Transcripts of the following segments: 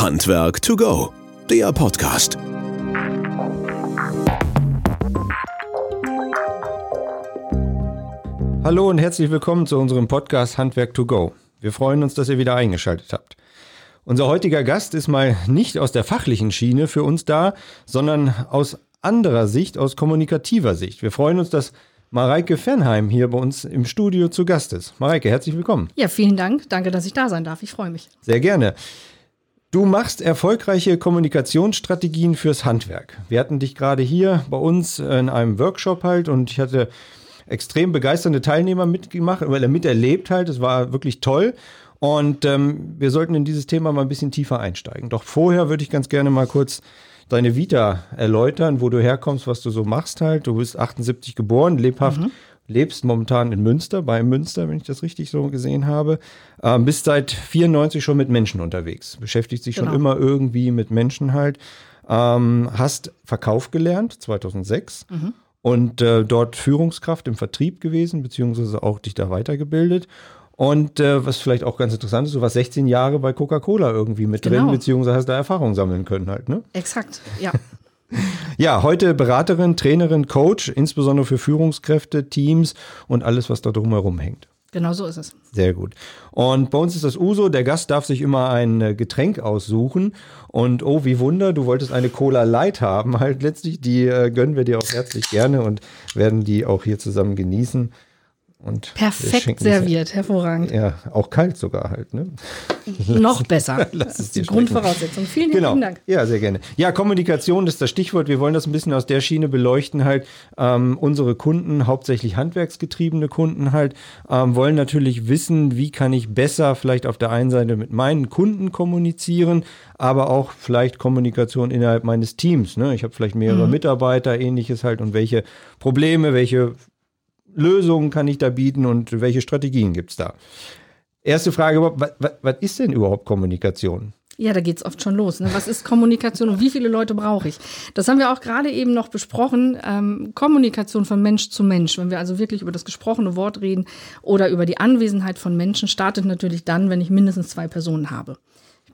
Handwerk to go, der Podcast. Hallo und herzlich willkommen zu unserem Podcast Handwerk to go. Wir freuen uns, dass ihr wieder eingeschaltet habt. Unser heutiger Gast ist mal nicht aus der fachlichen Schiene für uns da, sondern aus anderer Sicht, aus kommunikativer Sicht. Wir freuen uns, dass Mareike Fernheim hier bei uns im Studio zu Gast ist. Mareike, herzlich willkommen. Ja, vielen Dank. Danke, dass ich da sein darf. Ich freue mich. Sehr gerne. Du machst erfolgreiche Kommunikationsstrategien fürs Handwerk. Wir hatten dich gerade hier bei uns in einem Workshop halt und ich hatte extrem begeisternde Teilnehmer mitgemacht, weil er miterlebt halt. Es war wirklich toll. Und ähm, wir sollten in dieses Thema mal ein bisschen tiefer einsteigen. Doch vorher würde ich ganz gerne mal kurz deine Vita erläutern, wo du herkommst, was du so machst halt. Du bist 78 geboren, lebhaft, mhm. Lebst momentan in Münster, bei Münster, wenn ich das richtig so gesehen habe. Ähm, bist seit 94 schon mit Menschen unterwegs, beschäftigt sich genau. schon immer irgendwie mit Menschen halt. Ähm, hast Verkauf gelernt, 2006. Mhm. Und äh, dort Führungskraft im Vertrieb gewesen, beziehungsweise auch dich da weitergebildet. Und äh, was vielleicht auch ganz interessant ist, du warst 16 Jahre bei Coca-Cola irgendwie mit genau. drin, beziehungsweise hast da Erfahrung sammeln können halt, ne? Exakt, ja. ja, heute Beraterin, Trainerin, Coach, insbesondere für Führungskräfte, Teams und alles, was da drumherum hängt. Genau so ist es. Sehr gut. Und bei uns ist das Uso, der Gast darf sich immer ein äh, Getränk aussuchen. Und oh, wie Wunder, du wolltest eine Cola Light haben. Halt letztlich, die äh, gönnen wir dir auch herzlich gerne und werden die auch hier zusammen genießen. Und Perfekt serviert, hervorragend. Ja, auch kalt sogar halt. Ne? Noch besser. das ist die Grundvoraussetzung. Vielen genau. herzlichen Dank. Ja, sehr gerne. Ja, Kommunikation ist das Stichwort. Wir wollen das ein bisschen aus der Schiene beleuchten halt. Ähm, unsere Kunden, hauptsächlich handwerksgetriebene Kunden halt, ähm, wollen natürlich wissen, wie kann ich besser vielleicht auf der einen Seite mit meinen Kunden kommunizieren, aber auch vielleicht Kommunikation innerhalb meines Teams. Ne? Ich habe vielleicht mehrere mhm. Mitarbeiter, ähnliches halt und welche Probleme, welche Lösungen kann ich da bieten und welche Strategien gibt es da? Erste Frage, was, ist denn überhaupt Kommunikation? Ja, da geht es oft schon los. Ne? Was ist Kommunikation und wie viele Leute brauche ich? Das haben wir auch gerade eben noch besprochen. Ähm, Kommunikation von Mensch zu Mensch. Wenn wir also wirklich über das gesprochene Wort reden oder über die Anwesenheit von Menschen, startet natürlich dann, wenn ich mindestens zwei Personen habe.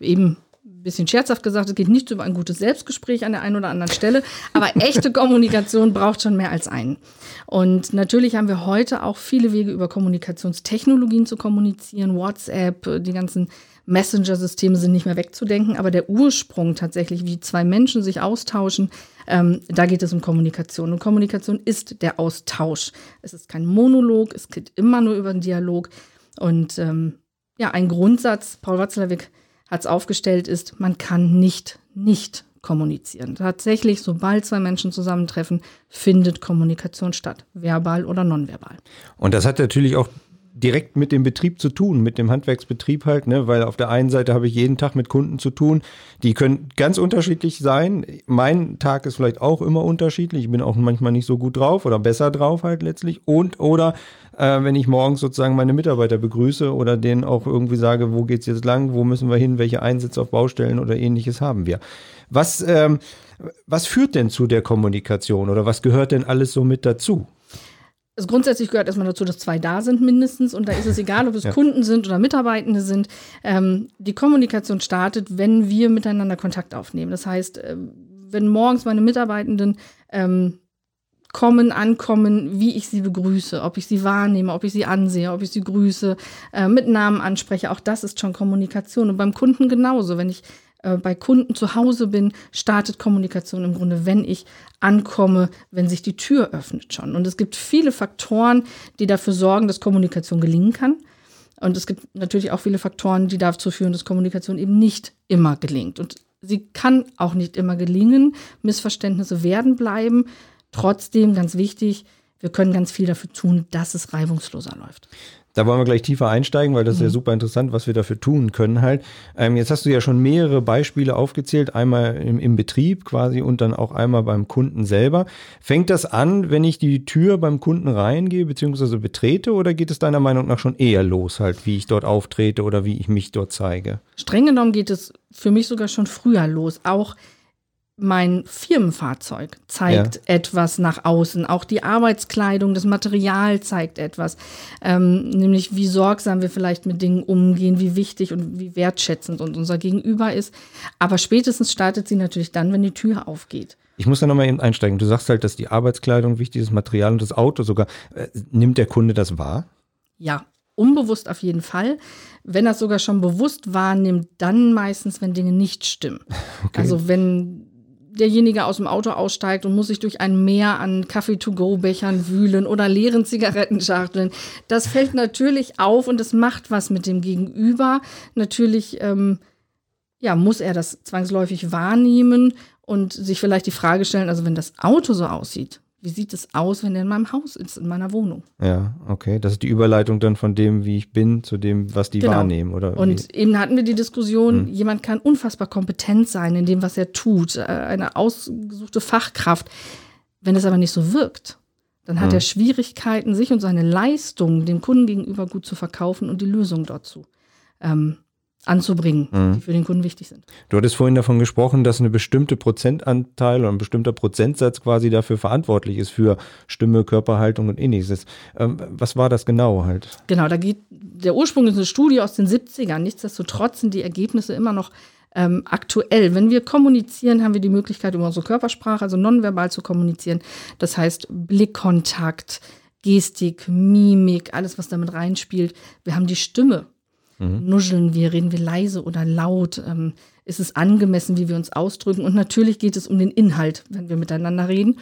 Eben bisschen scherzhaft gesagt, es geht nicht über ein gutes Selbstgespräch an der einen oder anderen Stelle, aber echte Kommunikation braucht schon mehr als einen. Und natürlich haben wir heute auch viele Wege über Kommunikationstechnologien zu kommunizieren, WhatsApp, die ganzen Messenger-Systeme sind nicht mehr wegzudenken, aber der Ursprung tatsächlich, wie zwei Menschen sich austauschen, ähm, da geht es um Kommunikation. Und Kommunikation ist der Austausch. Es ist kein Monolog, es geht immer nur über einen Dialog. Und ähm, ja, ein Grundsatz, Paul Watzlawick hat es aufgestellt, ist, man kann nicht nicht kommunizieren. Tatsächlich, sobald zwei Menschen zusammentreffen, findet Kommunikation statt, verbal oder nonverbal. Und das hat natürlich auch direkt mit dem Betrieb zu tun, mit dem Handwerksbetrieb halt, ne? weil auf der einen Seite habe ich jeden Tag mit Kunden zu tun, die können ganz unterschiedlich sein. Mein Tag ist vielleicht auch immer unterschiedlich. Ich bin auch manchmal nicht so gut drauf oder besser drauf halt letztlich. Und oder äh, wenn ich morgens sozusagen meine Mitarbeiter begrüße oder denen auch irgendwie sage, wo geht's jetzt lang, wo müssen wir hin, welche Einsätze auf Baustellen oder ähnliches haben wir. Was, ähm, was führt denn zu der Kommunikation oder was gehört denn alles so mit dazu? Also grundsätzlich gehört erstmal dazu, dass zwei da sind mindestens und da ist es egal, ob es ja. Kunden sind oder Mitarbeitende sind. Ähm, die Kommunikation startet, wenn wir miteinander Kontakt aufnehmen. Das heißt, äh, wenn morgens meine Mitarbeitenden ähm, kommen, ankommen, wie ich sie begrüße, ob ich sie wahrnehme, ob ich sie ansehe, ob ich sie grüße, äh, mit Namen anspreche, auch das ist schon Kommunikation. Und beim Kunden genauso. Wenn ich äh, bei Kunden zu Hause bin, startet Kommunikation im Grunde, wenn ich ankomme, wenn sich die Tür öffnet schon. Und es gibt viele Faktoren, die dafür sorgen, dass Kommunikation gelingen kann. Und es gibt natürlich auch viele Faktoren, die dazu führen, dass Kommunikation eben nicht immer gelingt. Und sie kann auch nicht immer gelingen. Missverständnisse werden bleiben. Trotzdem, ganz wichtig, wir können ganz viel dafür tun, dass es reibungsloser läuft. Da wollen wir gleich tiefer einsteigen, weil das ist ja mhm. super interessant, was wir dafür tun können halt. Ähm, jetzt hast du ja schon mehrere Beispiele aufgezählt, einmal im, im, Betrieb quasi und dann auch einmal beim Kunden selber. Fängt das an, wenn ich die Tür beim Kunden reingehe bzw. betrete oder geht es deiner Meinung nach schon eher los halt, wie ich dort auftrete oder wie ich mich dort zeige? Streng genommen geht es für mich sogar schon früher los. Auch mein Firmenfahrzeug zeigt Ja. etwas nach außen. Auch die Arbeitskleidung, das Material zeigt etwas. Ähm, nämlich, wie sorgsam wir vielleicht mit Dingen umgehen, wie wichtig und wie wertschätzend uns unser Gegenüber ist. Aber spätestens startet sie natürlich dann, wenn die Tür aufgeht. Ich muss da nochmal eben einsteigen. Du sagst halt, dass die Arbeitskleidung wichtig ist, Material und das Auto sogar. Äh, nimmt der Kunde das wahr? Ja, unbewusst auf jeden Fall. Wenn er es sogar schon bewusst wahrnimmt, dann meistens, wenn Dinge nicht stimmen. Also wenn derjenige aus dem Auto aussteigt und muss sich durch ein Meer an Kaffee-to-go-Bechern wühlen oder leeren Zigarettenschachteln. Das fällt natürlich auf und es macht was mit dem Gegenüber. Natürlich ähm, ja, muss er das zwangsläufig wahrnehmen und sich vielleicht die Frage stellen, also wenn das Auto so aussieht, wie sieht es aus, wenn er in meinem Haus ist, in meiner Wohnung? Ja, okay. Das ist die Überleitung dann von dem, wie ich bin, zu dem, was die Genau. wahrnehmen, oder? Und eben hatten wir die Diskussion, jemand kann unfassbar kompetent sein in dem, was er tut, äh, eine ausgesuchte Fachkraft. Wenn es aber nicht so wirkt, dann hat er Schwierigkeiten, sich und seine Leistung dem Kunden gegenüber gut zu verkaufen und die Lösung dort zu ähm, anzubringen, die für den Kunden wichtig sind. Du hattest vorhin davon gesprochen, dass eine bestimmte Prozentanteil oder ein bestimmter Prozentsatz quasi dafür verantwortlich ist für Stimme, Körperhaltung und ähnliches. Ähm, was war das genau halt? Genau, da geht der Ursprung ist eine Studie aus den 70ern. Nichtsdestotrotz sind die Ergebnisse immer noch ähm, aktuell. Wenn wir kommunizieren, haben wir die Möglichkeit, über unsere Körpersprache, also nonverbal zu kommunizieren. Das heißt Blickkontakt, Gestik, Mimik, alles, was damit reinspielt. Wir haben die Stimme. Nuscheln wir, reden wir leise oder laut? Ähm, ist es angemessen, wie wir uns ausdrücken? Und natürlich geht es um den Inhalt, wenn wir miteinander reden.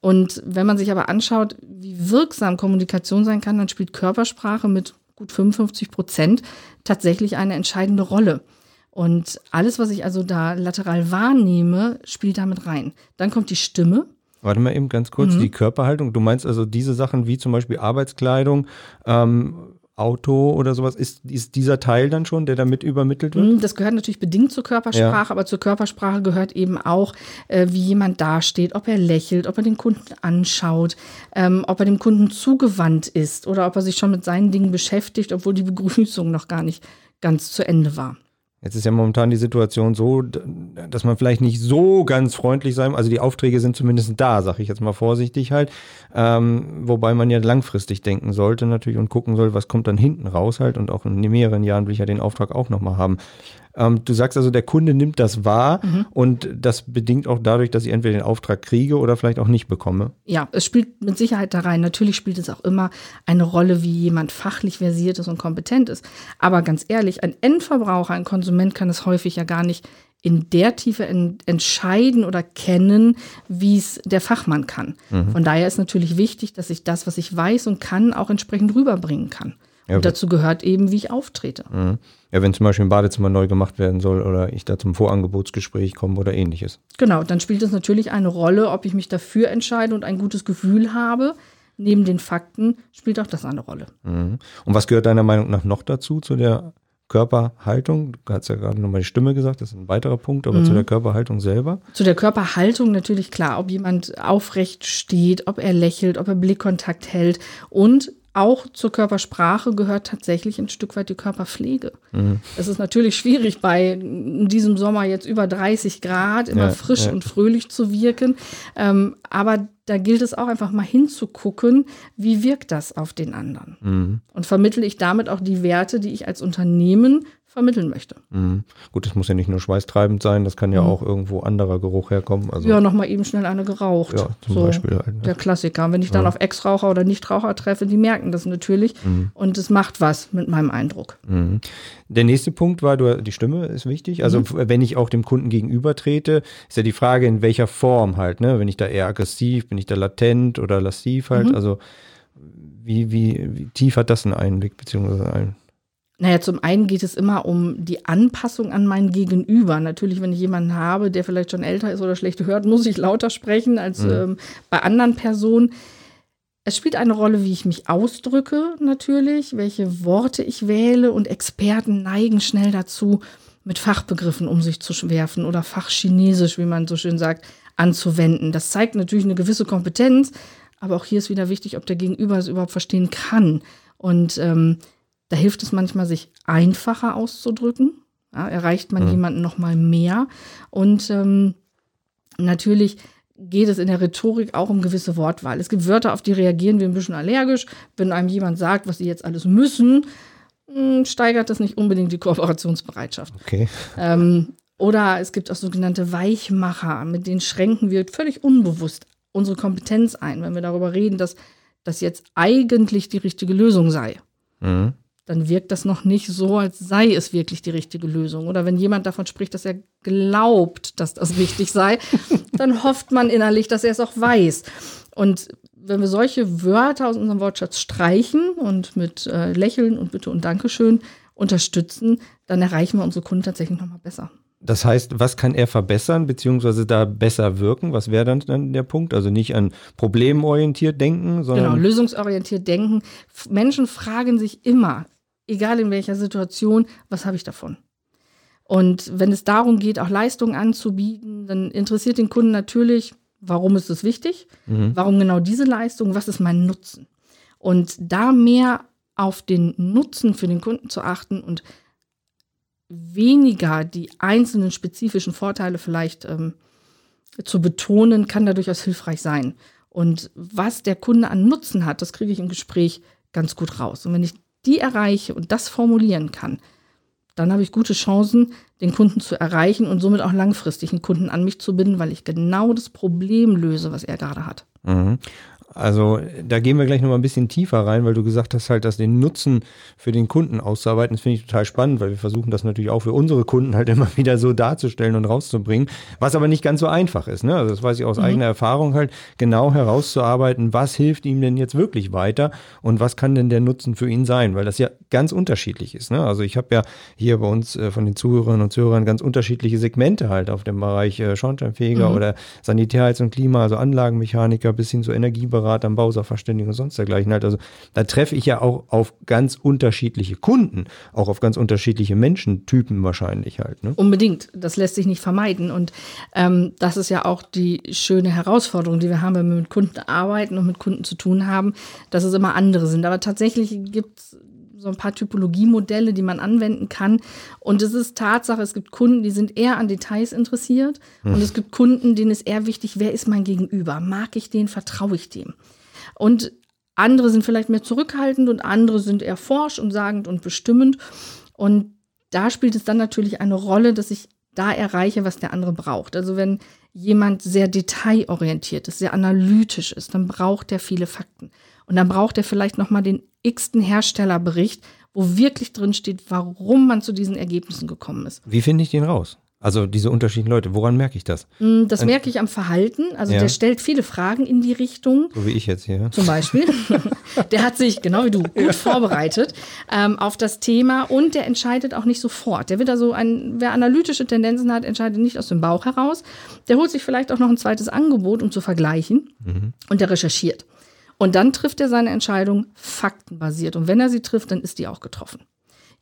Und wenn man sich aber anschaut, wie wirksam Kommunikation sein kann, dann spielt Körpersprache mit gut 55 Prozent tatsächlich eine entscheidende Rolle. Und alles, was ich also da lateral wahrnehme, spielt damit rein. Dann kommt die Stimme. Warte mal eben ganz kurz, die Körperhaltung. Du meinst also diese Sachen wie zum Beispiel Arbeitskleidung, ähm, Auto oder sowas, ist, ist dieser Teil dann schon, der damit übermittelt wird? Hm, Das gehört natürlich bedingt zur Körpersprache, aber zur Körpersprache gehört eben auch, äh, wie jemand dasteht, ob er lächelt, ob er den Kunden anschaut, ähm, ob er dem Kunden zugewandt ist oder ob er sich schon mit seinen Dingen beschäftigt, obwohl die Begrüßung noch gar nicht ganz zu Ende war. Jetzt ist ja momentan die Situation so, dass man vielleicht nicht so ganz freundlich sein, also die Aufträge sind zumindest da, sag ich jetzt mal vorsichtig halt, ähm, wobei man ja langfristig denken sollte natürlich und gucken soll, was kommt dann hinten raus halt und auch in mehreren Jahren will ich ja den Auftrag auch nochmal haben. Ähm, du sagst also, der Kunde nimmt das wahr und das bedingt auch dadurch, dass ich entweder den Auftrag kriege oder vielleicht auch nicht bekomme. Ja, es spielt mit Sicherheit da rein. Natürlich spielt es auch immer eine Rolle, wie jemand fachlich versiert ist und kompetent ist. Aber ganz ehrlich, ein Endverbraucher, ein Konsument kann es häufig ja gar nicht in der Tiefe en entscheiden oder kennen, wie es der Fachmann kann. Von daher ist natürlich wichtig, dass ich das, was ich weiß und kann, auch entsprechend rüberbringen kann. Ja, und dazu gehört eben, wie ich auftrete. Mhm. Ja, wenn zum Beispiel ein Badezimmer neu gemacht werden soll oder ich da zum Vorangebotsgespräch komme oder ähnliches. Genau, dann spielt es natürlich eine Rolle, ob ich mich dafür entscheide und ein gutes Gefühl habe. Neben den Fakten spielt auch das eine Rolle. Mhm. Und was gehört deiner Meinung nach noch dazu, zu der Körperhaltung? Du hast ja gerade nochmal die Stimme gesagt, das ist ein weiterer Punkt, aber zu der Körperhaltung selber? Zu der Körperhaltung natürlich klar, ob jemand aufrecht steht, ob er lächelt, ob er Blickkontakt hält. Und auch zur Körpersprache gehört tatsächlich ein Stück weit die Körperpflege. Es ist natürlich schwierig, bei diesem Sommer jetzt über 30 Grad immer Ja, frisch ja. und fröhlich zu wirken. Ähm, aber da gilt es auch einfach mal hinzugucken, wie wirkt das auf den anderen. Mhm. Und vermittle ich damit auch die Werte, die ich als Unternehmen vermitteln möchte. Mhm. Gut, das muss ja nicht nur schweißtreibend sein, das kann ja auch irgendwo anderer Geruch herkommen. Also, Ja, nochmal eben schnell eine geraucht. Ja, zum Beispiel halt, ne? Der Klassiker. Und wenn ich dann auf Ex-Raucher oder Nichtraucher treffe, die merken das natürlich. Und es macht was mit meinem Eindruck. Mhm. Der nächste Punkt war, du, die Stimme ist wichtig. Also Mhm. wenn ich auch dem Kunden gegenüber trete, ist ja die Frage, in welcher Form halt. Ne? Wenn ich da eher aggressiv, bin ich da latent oder lassiv halt. Mhm. Also wie, wie, wie tief hat das einen Einblick, beziehungsweise ein, Naja, zum einen geht es immer um die Anpassung an mein Gegenüber. Natürlich, wenn ich jemanden habe, der vielleicht schon älter ist oder schlecht hört, muss ich lauter sprechen als ähm, bei anderen Personen. Es spielt eine Rolle, wie ich mich ausdrücke, natürlich, welche Worte ich wähle und Experten neigen schnell dazu, mit Fachbegriffen um sich zu werfen oder Fachchinesisch, wie man so schön sagt, anzuwenden. Das zeigt natürlich eine gewisse Kompetenz, aber auch hier ist wieder wichtig, ob der Gegenüber es überhaupt verstehen kann. Und ähm, da hilft es manchmal, sich einfacher auszudrücken. Ja, erreicht man jemanden noch mal mehr. Und ähm, Natürlich geht es in der Rhetorik auch um gewisse Wortwahl. Es gibt Wörter, auf die reagieren wir ein bisschen allergisch. Wenn einem jemand sagt, was sie jetzt alles müssen, hm, steigert das nicht unbedingt die Kooperationsbereitschaft. Okay. Ähm, oder es gibt auch sogenannte Weichmacher, mit denen schränken wir völlig unbewusst unsere Kompetenz ein, wenn wir darüber reden, dass das jetzt eigentlich die richtige Lösung sei. Mhm. Dann wirkt das noch nicht so, als sei es wirklich die richtige Lösung. Oder wenn jemand davon spricht, dass er glaubt, dass das richtig sei, dann hofft man innerlich, dass er es auch weiß. Und wenn wir solche Wörter aus unserem Wortschatz streichen und mit äh, Lächeln und Bitte und Dankeschön unterstützen, dann erreichen wir unsere Kunden tatsächlich nochmal besser. Das heißt, was kann er verbessern, beziehungsweise da besser wirken? Was wäre dann, dann der Punkt? Also nicht an problemorientiert denken, sondern. Genau, lösungsorientiert denken. Menschen fragen sich immer, egal in welcher Situation, was habe ich davon? Und wenn es darum geht, auch Leistungen anzubieten, dann interessiert den Kunden natürlich, warum ist es wichtig? Mhm. Warum genau diese Leistung? Was ist mein Nutzen? Und da mehr auf den Nutzen für den Kunden zu achten und weniger die einzelnen spezifischen Vorteile vielleicht ähm, zu betonen, kann da durchaus hilfreich sein. Und was der Kunde an Nutzen hat, das kriege ich im Gespräch ganz gut raus. Und wenn ich die erreiche und das formulieren kann, dann habe ich gute Chancen, den Kunden zu erreichen und somit auch langfristig einen Kunden an mich zu binden, weil ich genau das Problem löse, was er gerade hat. Mhm. Also da gehen wir gleich nochmal ein bisschen tiefer rein, weil du gesagt hast halt, dass den Nutzen für den Kunden auszuarbeiten, das finde ich total spannend, weil wir versuchen das natürlich auch für unsere Kunden halt immer wieder so darzustellen und rauszubringen, was aber nicht ganz so einfach ist. Ne? Also das weiß ich aus eigener Erfahrung halt, genau herauszuarbeiten, was hilft ihm denn jetzt wirklich weiter und was kann denn der Nutzen für ihn sein, weil das ja ganz unterschiedlich ist. Ne? Also ich habe ja hier bei uns äh, von den Zuhörerinnen und Zuhörern ganz unterschiedliche Segmente halt auf dem Bereich äh, Schornsteinfeger oder Sanitärheits- und Klima, also Anlagenmechaniker bis hin zu Energieberater, Bausachverständigen und sonst dergleichen halt. Also da treffe ich ja auch auf ganz unterschiedliche Kunden, auch auf ganz unterschiedliche Menschentypen wahrscheinlich halt. Ne? Unbedingt. Das lässt sich nicht vermeiden. Und ähm, das ist ja auch die schöne Herausforderung, die wir haben, wenn wir mit Kunden arbeiten und mit Kunden zu tun haben, dass es immer andere sind. Aber tatsächlich gibt es so ein paar Typologiemodelle, die man anwenden kann. Und es ist Tatsache, es gibt Kunden, die sind eher an Details interessiert. Und es gibt Kunden, denen ist eher wichtig, wer ist mein Gegenüber? Mag ich den? Vertraue ich dem? Und andere sind vielleicht mehr zurückhaltend und andere sind eher forsch und sagend und bestimmend. Und da spielt es dann natürlich eine Rolle, dass ich da erreiche, was der andere braucht. Also wenn jemand sehr detailorientiert ist, sehr analytisch ist, dann braucht er viele Fakten. Und dann braucht er vielleicht nochmal den x-ten Herstellerbericht, wo wirklich drin steht, warum man zu diesen Ergebnissen gekommen ist. Wie finde ich den raus? Also diese unterschiedlichen Leute, woran merke ich das? Mm, Das merke ich am Verhalten. Also Ja. der stellt viele Fragen in die Richtung. So wie ich jetzt hier. zum Beispiel. der hat sich, genau wie du, gut vorbereitet ähm, auf das Thema und der entscheidet auch nicht sofort. Der wird also ein, wer analytische Tendenzen hat, entscheidet nicht aus dem Bauch heraus. Der holt sich vielleicht auch noch ein zweites Angebot, um zu vergleichen und der recherchiert. Und dann trifft er seine Entscheidung faktenbasiert. Und wenn er sie trifft, dann ist die auch getroffen.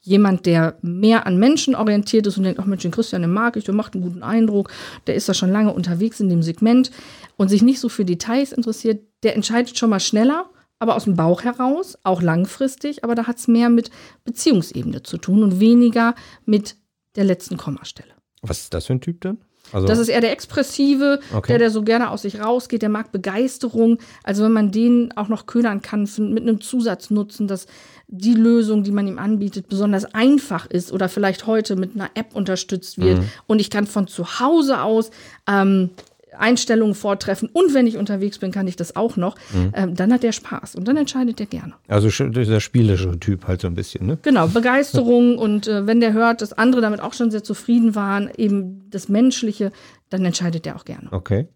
Jemand, der mehr an Menschen orientiert ist und denkt, ach Mensch, den Christian, den mag ich, der macht einen guten Eindruck, der ist da schon lange unterwegs in dem Segment und sich nicht so für Details interessiert, der entscheidet schon mal schneller, aber aus dem Bauch heraus, auch langfristig, aber da hat es mehr mit Beziehungsebene zu tun und weniger mit der letzten Kommastelle. Was ist das für ein Typ dann? Also, Das ist eher der Expressive, Okay. der, der so gerne aus sich rausgeht, der mag Begeisterung. Also wenn man den auch noch ködern kann mit einem Zusatznutzen, dass die Lösung, die man ihm anbietet, besonders einfach ist oder vielleicht heute mit einer App unterstützt wird und ich kann von zu Hause aus ähm, Einstellungen vortreffen und wenn ich unterwegs bin, kann ich das auch noch, ähm, dann hat der Spaß und dann entscheidet er gerne. also dieser spielische Typ halt so ein bisschen, ne? Genau, Begeisterung und äh, wenn der hört, dass andere damit auch schon sehr zufrieden waren, eben das Menschliche, dann entscheidet der auch gerne. Okay.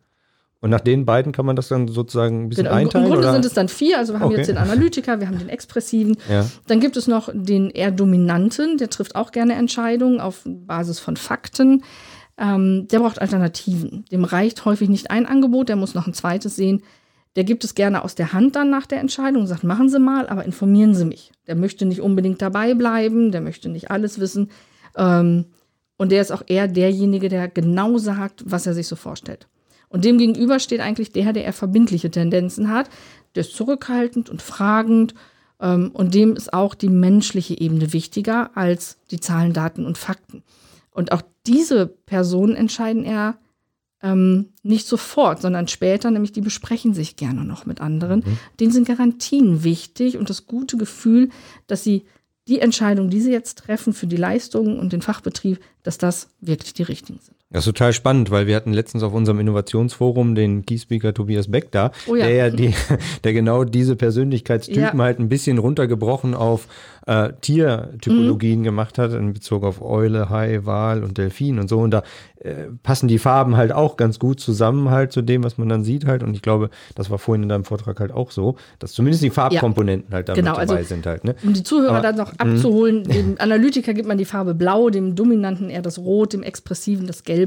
Und nach den beiden kann man das dann sozusagen ein bisschen Genau, im, Im einteilen? Grunde oder? sind es dann vier. Also wir haben Okay. jetzt den Analytiker, wir haben den Expressiven. Ja. Dann gibt es noch den eher Dominanten, der trifft auch gerne Entscheidungen auf Basis von Fakten. Ähm, der braucht Alternativen. Dem reicht häufig nicht ein Angebot, der muss noch ein zweites sehen. Der gibt es gerne aus der Hand dann nach der Entscheidung und sagt, machen Sie mal, aber informieren Sie mich. Der möchte nicht unbedingt dabei bleiben, der möchte nicht alles wissen. Ähm, und der ist auch eher derjenige, der genau sagt, was er sich so vorstellt. Und dem gegenüber steht eigentlich der, der eher verbindliche Tendenzen hat. Der ist zurückhaltend und fragend. Ähm, und dem ist auch die menschliche Ebene wichtiger als die Zahlen, Daten und Fakten. Und auch diese Personen entscheiden eher ähm, nicht sofort, sondern später, nämlich die besprechen sich gerne noch mit anderen. Mhm. Denen sind Garantien wichtig und das gute Gefühl, dass sie die Entscheidung, die sie jetzt treffen für die Leistungen und den Fachbetrieb, dass das wirklich die richtigen sind. Das ist total spannend, weil wir hatten letztens auf unserem Innovationsforum den Keyspeaker Tobias Beck da, oh ja. der ja die, der genau diese Persönlichkeitstypen ja. halt ein bisschen runtergebrochen auf äh, Tiertypologien mhm. gemacht hat in Bezug auf Eule, Hai, Wal und Delfin und so. Und da äh, passen die Farben halt auch ganz gut zusammen halt zu dem, was man dann sieht halt. Und ich glaube, das war vorhin in deinem Vortrag halt auch so, dass zumindest die Farbkomponenten ja. halt damit genau, dabei also, sind halt. Ne? Um die Zuhörer Aber, dann noch abzuholen, dem Analytiker gibt man die Farbe Blau, dem Dominanten eher das Rot, dem Expressiven das Gelb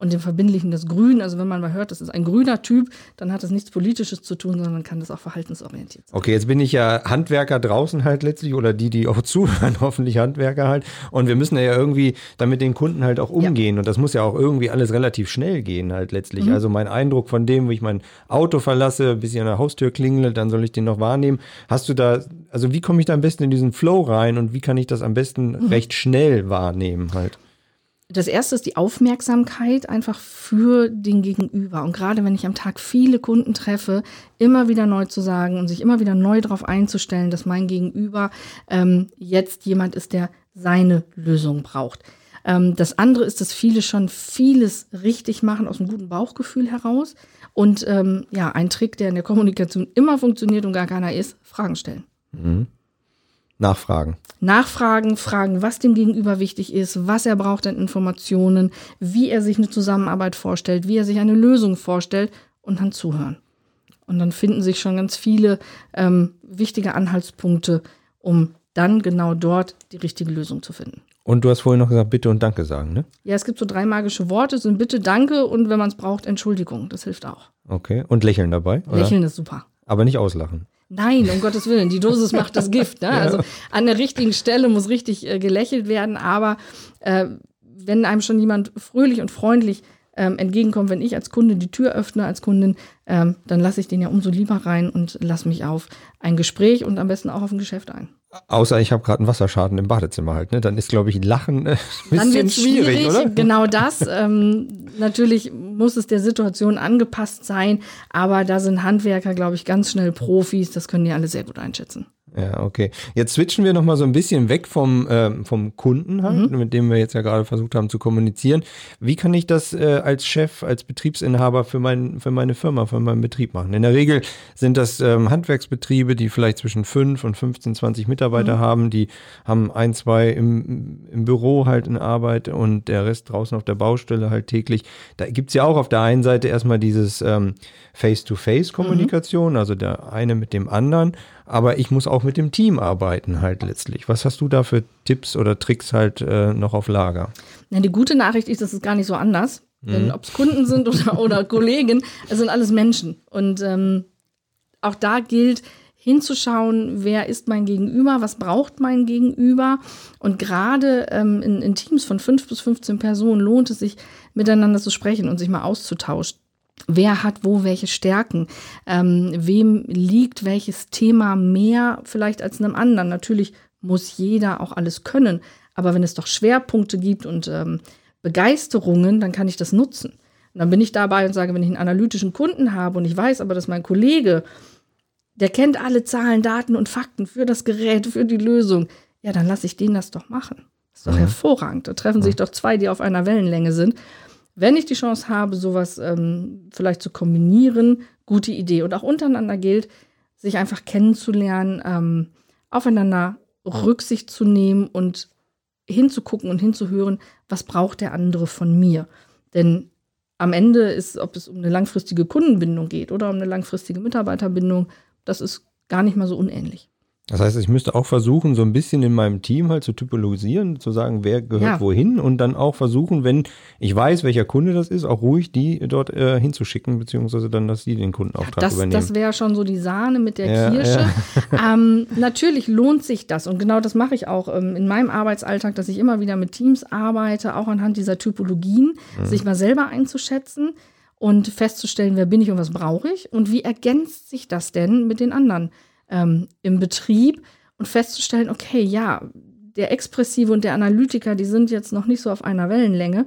und dem Verbindlichen das Grün. Also wenn man mal hört, das ist ein grüner Typ, dann hat das nichts Politisches zu tun, sondern man kann das auch verhaltensorientiert sein. Okay, jetzt bin ich ja Handwerker draußen halt letztlich oder die, die auch zuhören, hoffentlich Handwerker halt. Und wir müssen ja irgendwie damit den Kunden halt auch umgehen. Ja. Und das muss ja auch irgendwie alles relativ schnell gehen halt letztlich. Mhm. Also mein Eindruck von dem, wo ich mein Auto verlasse, bis ich an der Haustür klingle, dann soll ich den noch wahrnehmen. Hast du da, also wie komme ich da am besten in diesen Flow rein und wie kann ich das am besten mhm. recht schnell wahrnehmen halt? Das erste ist die Aufmerksamkeit einfach für den Gegenüber. Und gerade wenn ich am Tag viele Kunden treffe, immer wieder neu zu sagen und sich immer wieder neu darauf einzustellen, dass mein Gegenüber ähm, jetzt jemand ist, der seine Lösung braucht. Ähm, das andere ist, dass viele schon vieles richtig machen aus einem guten Bauchgefühl heraus. Und ähm, ja, ein Trick, der in der Kommunikation immer funktioniert und gar keiner ist, Fragen stellen. Mhm. Nachfragen. Nachfragen, fragen, was dem Gegenüber wichtig ist, was er braucht an Informationen, wie er sich eine Zusammenarbeit vorstellt, wie er sich eine Lösung vorstellt und dann zuhören. Und dann finden sich schon ganz viele ähm, wichtige Anhaltspunkte, um dann genau dort die richtige Lösung zu finden. Und du hast vorhin noch gesagt, bitte und danke sagen, ne? Ja, es gibt so drei magische Worte, sind bitte, danke und wenn man es braucht, Entschuldigung. Das hilft auch. Okay. Und lächeln dabei? Oder? Lächeln ist super. Aber nicht auslachen. Nein, um Gottes Willen, die Dosis macht das Gift. Ne? Ja. Also an der richtigen Stelle muss richtig äh, gelächelt werden, aber äh, wenn einem schon jemand fröhlich und freundlich ähm, entgegenkommt, wenn ich als Kunde die Tür öffne, als Kundin, ähm, dann lasse ich den ja umso lieber rein und lasse mich auf ein Gespräch und am besten auch auf ein Geschäft ein. Außer ich habe gerade einen Wasserschaden im Badezimmer halt, ne? Dann ist, glaube ich, Lachen äh, ein bisschen schwierig, schwierig, oder? Genau das. ähm, natürlich muss es der Situation angepasst sein, aber da sind Handwerker, glaube ich, ganz schnell Profis. Das können die alle sehr gut einschätzen. Ja, okay. Jetzt switchen wir nochmal so ein bisschen weg vom, äh, vom Kunden halt, mhm. mit dem wir jetzt ja gerade versucht haben zu kommunizieren. Wie kann ich das äh, als Chef, als Betriebsinhaber für, mein, für meine Firma, für meinen Betrieb machen? In der Regel sind das ähm, Handwerksbetriebe, die vielleicht zwischen 5 und 15, 20 Mitarbeiter mhm. haben. Die haben ein, zwei im, im Büro halt in Arbeit und der Rest draußen auf der Baustelle halt täglich. Da gibt es ja auch auf der einen Seite erstmal dieses ähm, Face-to-Face-Kommunikation, mhm. also der eine mit dem anderen aber ich muss auch mit dem Team arbeiten halt letztlich. Was hast du da für Tipps oder Tricks halt äh, noch auf Lager? Na, die gute Nachricht ist, das ist gar nicht so anders. Mhm. Denn ob es Kunden sind oder, oder Kollegen, es sind alles Menschen. Und ähm, auch da gilt, hinzuschauen, wer ist mein Gegenüber, was braucht mein Gegenüber. Und gerade ähm, in, in, Teams von fünf bis 15 Personen lohnt es sich, miteinander zu sprechen und sich mal auszutauschen. Wer hat wo welche Stärken? Ähm, wem liegt welches Thema mehr vielleicht als einem anderen? Natürlich muss jeder auch alles können. Aber wenn es doch Schwerpunkte gibt und ähm, Begeisterungen, dann kann ich das nutzen. Und dann bin ich dabei und sage, wenn ich einen analytischen Kunden habe und ich weiß aber, dass mein Kollege, der kennt alle Zahlen, Daten und Fakten für das Gerät, für die Lösung, ja, dann lasse ich den das doch machen. Das ist doch mhm. hervorragend. Da treffen sich doch zwei, die auf einer Wellenlänge sind wenn ich die Chance habe, sowas ähm, vielleicht zu kombinieren, gute Idee. Und auch untereinander gilt, sich einfach kennenzulernen, ähm, aufeinander Rücksicht zu nehmen und hinzugucken und hinzuhören, was braucht der andere von mir. Denn am Ende ist, ob es um eine langfristige Kundenbindung geht oder um eine langfristige Mitarbeiterbindung, das ist gar nicht mal so unähnlich. Das heißt, ich müsste auch versuchen, so ein bisschen in meinem Team halt zu typologisieren, zu sagen, wer gehört ja. wohin und dann auch versuchen, wenn ich weiß, welcher Kunde das ist, auch ruhig die dort äh, hinzuschicken, beziehungsweise dann, dass sie den Kundenauftrag das, übernehmen. Das wäre schon so die Sahne mit der ja, Kirsche. Ja. ähm, natürlich lohnt sich das und genau das mache ich auch ähm, in meinem Arbeitsalltag, dass ich immer wieder mit Teams arbeite, auch anhand dieser Typologien, mhm. sich mal selber einzuschätzen und festzustellen, wer bin ich und was brauche ich und wie ergänzt sich das denn mit den anderen ähm, im Betrieb und festzustellen, okay, ja, der Expressive und der Analytiker, die sind jetzt noch nicht so auf einer Wellenlänge.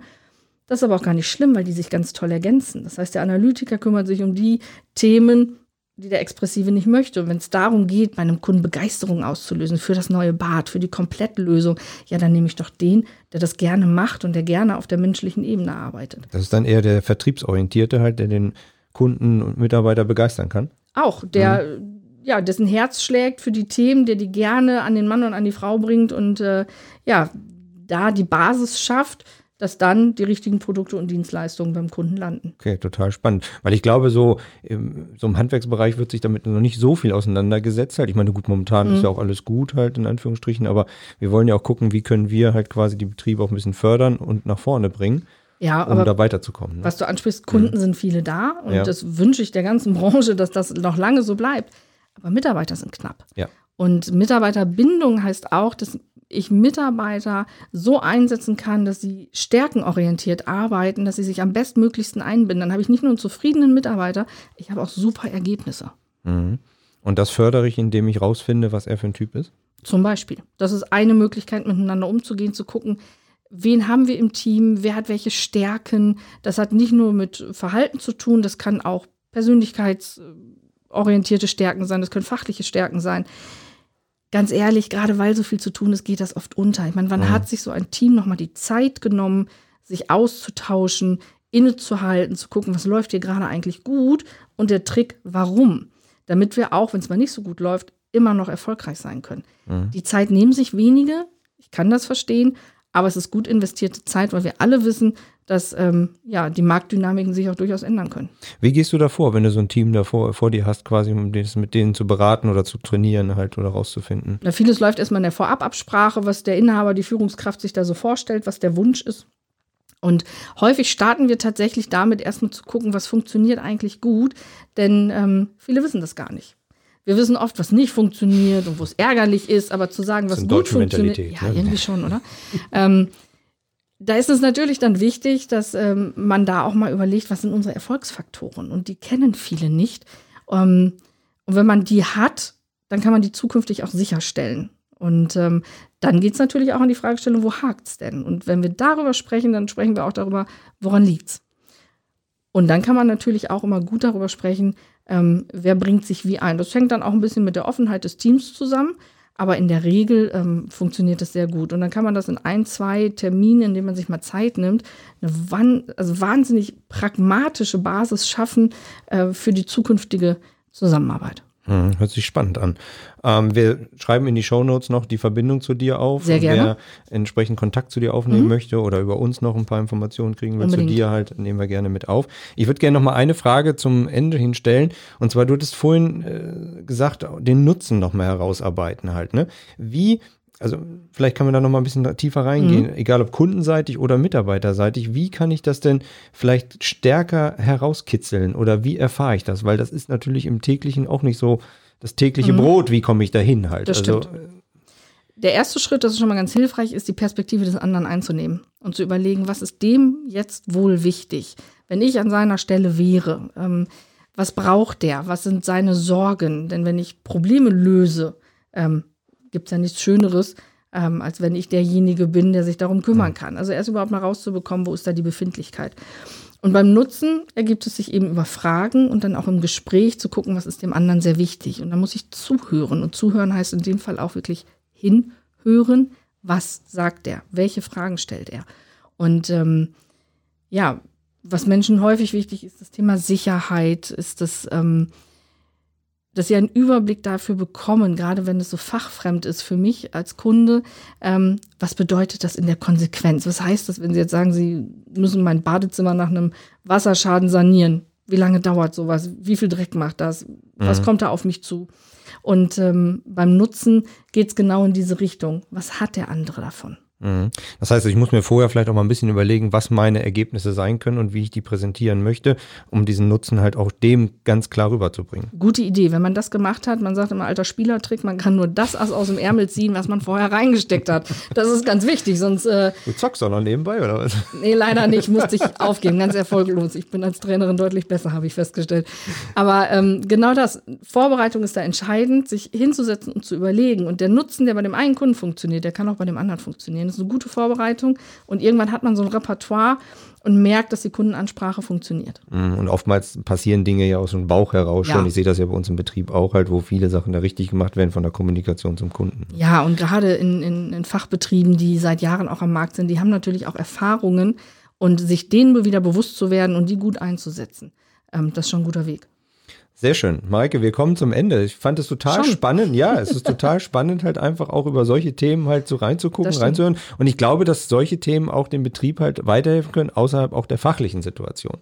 Das ist aber auch gar nicht schlimm, weil die sich ganz toll ergänzen. Das heißt, der Analytiker kümmert sich um die Themen, die der Expressive nicht möchte. Und wenn es darum geht, bei einem Kunden Begeisterung auszulösen für das neue Bad, für die Komplettlösung, ja, dann nehme ich doch den, der das gerne macht und der gerne auf der menschlichen Ebene arbeitet. Das ist dann eher der Vertriebsorientierte halt, der den Kunden und Mitarbeiter begeistern kann. Auch, der, mhm. Ja, dessen Herz schlägt für die Themen, der die gerne an den Mann und an die Frau bringt und äh, ja, da die Basis schafft, dass dann die richtigen Produkte und Dienstleistungen beim Kunden landen. Okay, total spannend. Weil ich glaube, so im, so im Handwerksbereich wird sich damit noch nicht so viel auseinandergesetzt halt. Ich meine, gut, momentan mhm. ist ja auch alles gut halt in Anführungsstrichen, aber wir wollen ja auch gucken, wie können wir halt quasi die Betriebe auch ein bisschen fördern und nach vorne bringen. Ja, um da weiterzukommen. Ne? Was du ansprichst, Kunden mhm. sind viele da und ja. das wünsche ich der ganzen Branche, dass das noch lange so bleibt. Aber Mitarbeiter sind knapp. Ja. Und Mitarbeiterbindung heißt auch, dass ich Mitarbeiter so einsetzen kann, dass sie stärkenorientiert arbeiten, dass sie sich am bestmöglichsten einbinden. Dann habe ich nicht nur einen zufriedenen Mitarbeiter, ich habe auch super Ergebnisse. Mhm. Und das fördere ich, indem ich rausfinde, was er für ein Typ ist? Zum Beispiel. Das ist eine Möglichkeit, miteinander umzugehen, zu gucken, wen haben wir im Team, wer hat welche Stärken. Das hat nicht nur mit Verhalten zu tun, das kann auch persönlichkeitsorientierte Stärken sein, das können fachliche Stärken sein ganz ehrlich, gerade weil so viel zu tun ist, geht das oft unter. Ich meine, wann mhm. hat sich so ein Team nochmal die Zeit genommen, sich auszutauschen, innezuhalten, zu gucken, was läuft hier gerade eigentlich gut und der Trick, warum? Damit wir auch, wenn es mal nicht so gut läuft, immer noch erfolgreich sein können. Mhm. Die Zeit nehmen sich wenige, ich kann das verstehen, aber es ist gut investierte Zeit, weil wir alle wissen, dass ähm, ja, die Marktdynamiken sich auch durchaus ändern können. Wie gehst du da vor, wenn du so ein Team davor vor dir hast, quasi um das mit denen zu beraten oder zu trainieren halt oder rauszufinden? Na, vieles läuft erstmal in der Vorababsprache, was der Inhaber, die Führungskraft sich da so vorstellt, was der Wunsch ist. Und häufig starten wir tatsächlich damit, erstmal zu gucken, was funktioniert eigentlich gut, denn ähm, viele wissen das gar nicht. Wir wissen oft, was nicht funktioniert und wo es ärgerlich ist, aber zu sagen, was gut funktioniert, ja, ne? irgendwie schon, oder? ähm, da ist es natürlich dann wichtig, dass ähm, man da auch mal überlegt, was sind unsere Erfolgsfaktoren. Und die kennen viele nicht. Ähm, und wenn man die hat, dann kann man die zukünftig auch sicherstellen. Und ähm, dann geht es natürlich auch an die Fragestellung, wo hakt es denn? Und wenn wir darüber sprechen, dann sprechen wir auch darüber, woran liegt es. Und dann kann man natürlich auch immer gut darüber sprechen, ähm, wer bringt sich wie ein. Das fängt dann auch ein bisschen mit der Offenheit des Teams zusammen. Aber in der Regel ähm, funktioniert das sehr gut. Und dann kann man das in ein, zwei Terminen, in denen man sich mal Zeit nimmt, eine also wahnsinnig pragmatische Basis schaffen äh, für die zukünftige Zusammenarbeit. Hm, hört sich spannend an. Ähm, wir schreiben in die Shownotes noch die Verbindung zu dir auf. Sehr gerne. Wer entsprechend Kontakt zu dir aufnehmen mhm. möchte oder über uns noch ein paar Informationen kriegen will Unbedingt. zu dir halt, nehmen wir gerne mit auf. Ich würde gerne noch mal eine Frage zum Ende hinstellen. Und zwar, du hattest vorhin äh, gesagt, den Nutzen noch mal herausarbeiten halt. Ne? Wie also vielleicht kann man da noch mal ein bisschen tiefer reingehen, mhm. egal ob kundenseitig oder mitarbeiterseitig. Wie kann ich das denn vielleicht stärker herauskitzeln oder wie erfahre ich das? Weil das ist natürlich im täglichen auch nicht so das tägliche mhm. Brot. Wie komme ich da hin halt? Das also, stimmt. Der erste Schritt, das ist schon mal ganz hilfreich, ist die Perspektive des anderen einzunehmen und zu überlegen, was ist dem jetzt wohl wichtig, wenn ich an seiner Stelle wäre. Ähm, was braucht der? Was sind seine Sorgen? Denn wenn ich Probleme löse, ähm, gibt es ja nichts Schöneres, ähm, als wenn ich derjenige bin, der sich darum kümmern kann. Also erst überhaupt mal rauszubekommen, wo ist da die Befindlichkeit. Und beim Nutzen ergibt es sich eben über Fragen und dann auch im Gespräch zu gucken, was ist dem anderen sehr wichtig. Und da muss ich zuhören. Und zuhören heißt in dem Fall auch wirklich hinhören. Was sagt er? Welche Fragen stellt er? Und ähm, ja, was Menschen häufig wichtig ist, das Thema Sicherheit, ist das ähm, dass sie einen Überblick dafür bekommen, gerade wenn es so fachfremd ist für mich als Kunde, ähm, was bedeutet das in der Konsequenz? Was heißt das, wenn Sie jetzt sagen, Sie müssen mein Badezimmer nach einem Wasserschaden sanieren? Wie lange dauert sowas? Wie viel Dreck macht das? Was mhm. kommt da auf mich zu? Und ähm, beim Nutzen geht es genau in diese Richtung. Was hat der andere davon? Mhm. Das heißt, ich muss mir vorher vielleicht auch mal ein bisschen überlegen, was meine Ergebnisse sein können und wie ich die präsentieren möchte, um diesen Nutzen halt auch dem ganz klar rüberzubringen. Gute Idee. Wenn man das gemacht hat, man sagt immer alter Spielertrick, man kann nur das aus dem Ärmel ziehen, was man vorher reingesteckt hat. Das ist ganz wichtig, sonst. Äh, du zockst doch noch nebenbei, oder was? Nee, leider nicht. Musste ich aufgeben. Ganz erfolglos. Ich bin als Trainerin deutlich besser, habe ich festgestellt. Aber ähm, genau das. Vorbereitung ist da entscheidend, sich hinzusetzen und zu überlegen. Und der Nutzen, der bei dem einen Kunden funktioniert, der kann auch bei dem anderen funktionieren ist eine gute Vorbereitung und irgendwann hat man so ein Repertoire und merkt, dass die Kundenansprache funktioniert. Mhm, und oftmals passieren Dinge ja aus dem Bauch heraus Ja. schon. Ich sehe das ja bei uns im Betrieb auch halt, wo viele Sachen da richtig gemacht werden von der Kommunikation zum Kunden. Ja, und gerade in, in, in Fachbetrieben, die seit Jahren auch am Markt sind, die haben natürlich auch Erfahrungen und sich denen wieder bewusst zu werden und die gut einzusetzen. Ähm, das ist schon ein guter Weg. Sehr schön. Maike, wir kommen zum Ende. Ich fand es total Schon. spannend. Ja, es ist total spannend, halt einfach auch über solche Themen halt so reinzugucken, reinzuhören. Und ich glaube, dass solche Themen auch dem Betrieb halt weiterhelfen können, außerhalb auch der fachlichen Situation.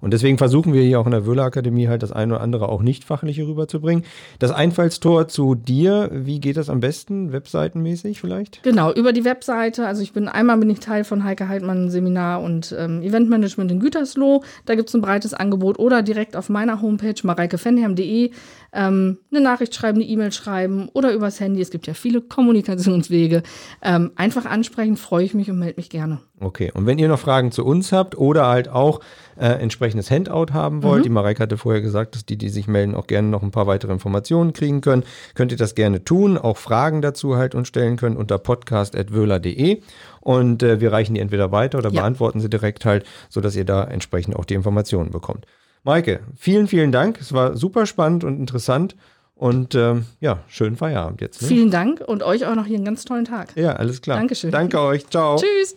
Und deswegen versuchen wir hier auch in der Wöhler Akademie halt das eine oder andere auch nicht fachliche rüberzubringen. Das Einfallstor zu dir, wie geht das am besten? Webseitenmäßig vielleicht? Genau, über die Webseite. Also ich bin einmal bin ich Teil von Heike Heidmann Seminar und ähm, Eventmanagement in Gütersloh. Da gibt es ein breites Angebot oder direkt auf meiner Homepage mareikefenherm.de ähm, eine Nachricht schreiben, eine E-Mail schreiben oder übers Handy. Es gibt ja viele Kommunikationswege. Ähm, einfach ansprechen, freue ich mich und melde mich gerne. Okay, und wenn ihr noch Fragen zu uns habt oder halt auch äh, entsprechendes Handout haben wollt, die Mareike hatte vorher gesagt, dass die, die sich melden, auch gerne noch ein paar weitere Informationen kriegen können, könnt ihr das gerne tun, auch Fragen dazu halt uns stellen können unter podcast.wöhler.de und äh, wir reichen die entweder weiter oder Ja. beantworten sie direkt halt, sodass ihr da entsprechend auch die Informationen bekommt. Maike, vielen, vielen Dank. Es war super spannend und interessant und ähm, ja, schönen Feierabend jetzt. Ne? Vielen Dank und euch auch noch hier einen ganz tollen Tag. Ja, alles klar. Dankeschön. Danke euch. Ciao. Tschüss.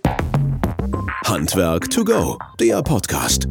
Handwerk to go, der Podcast.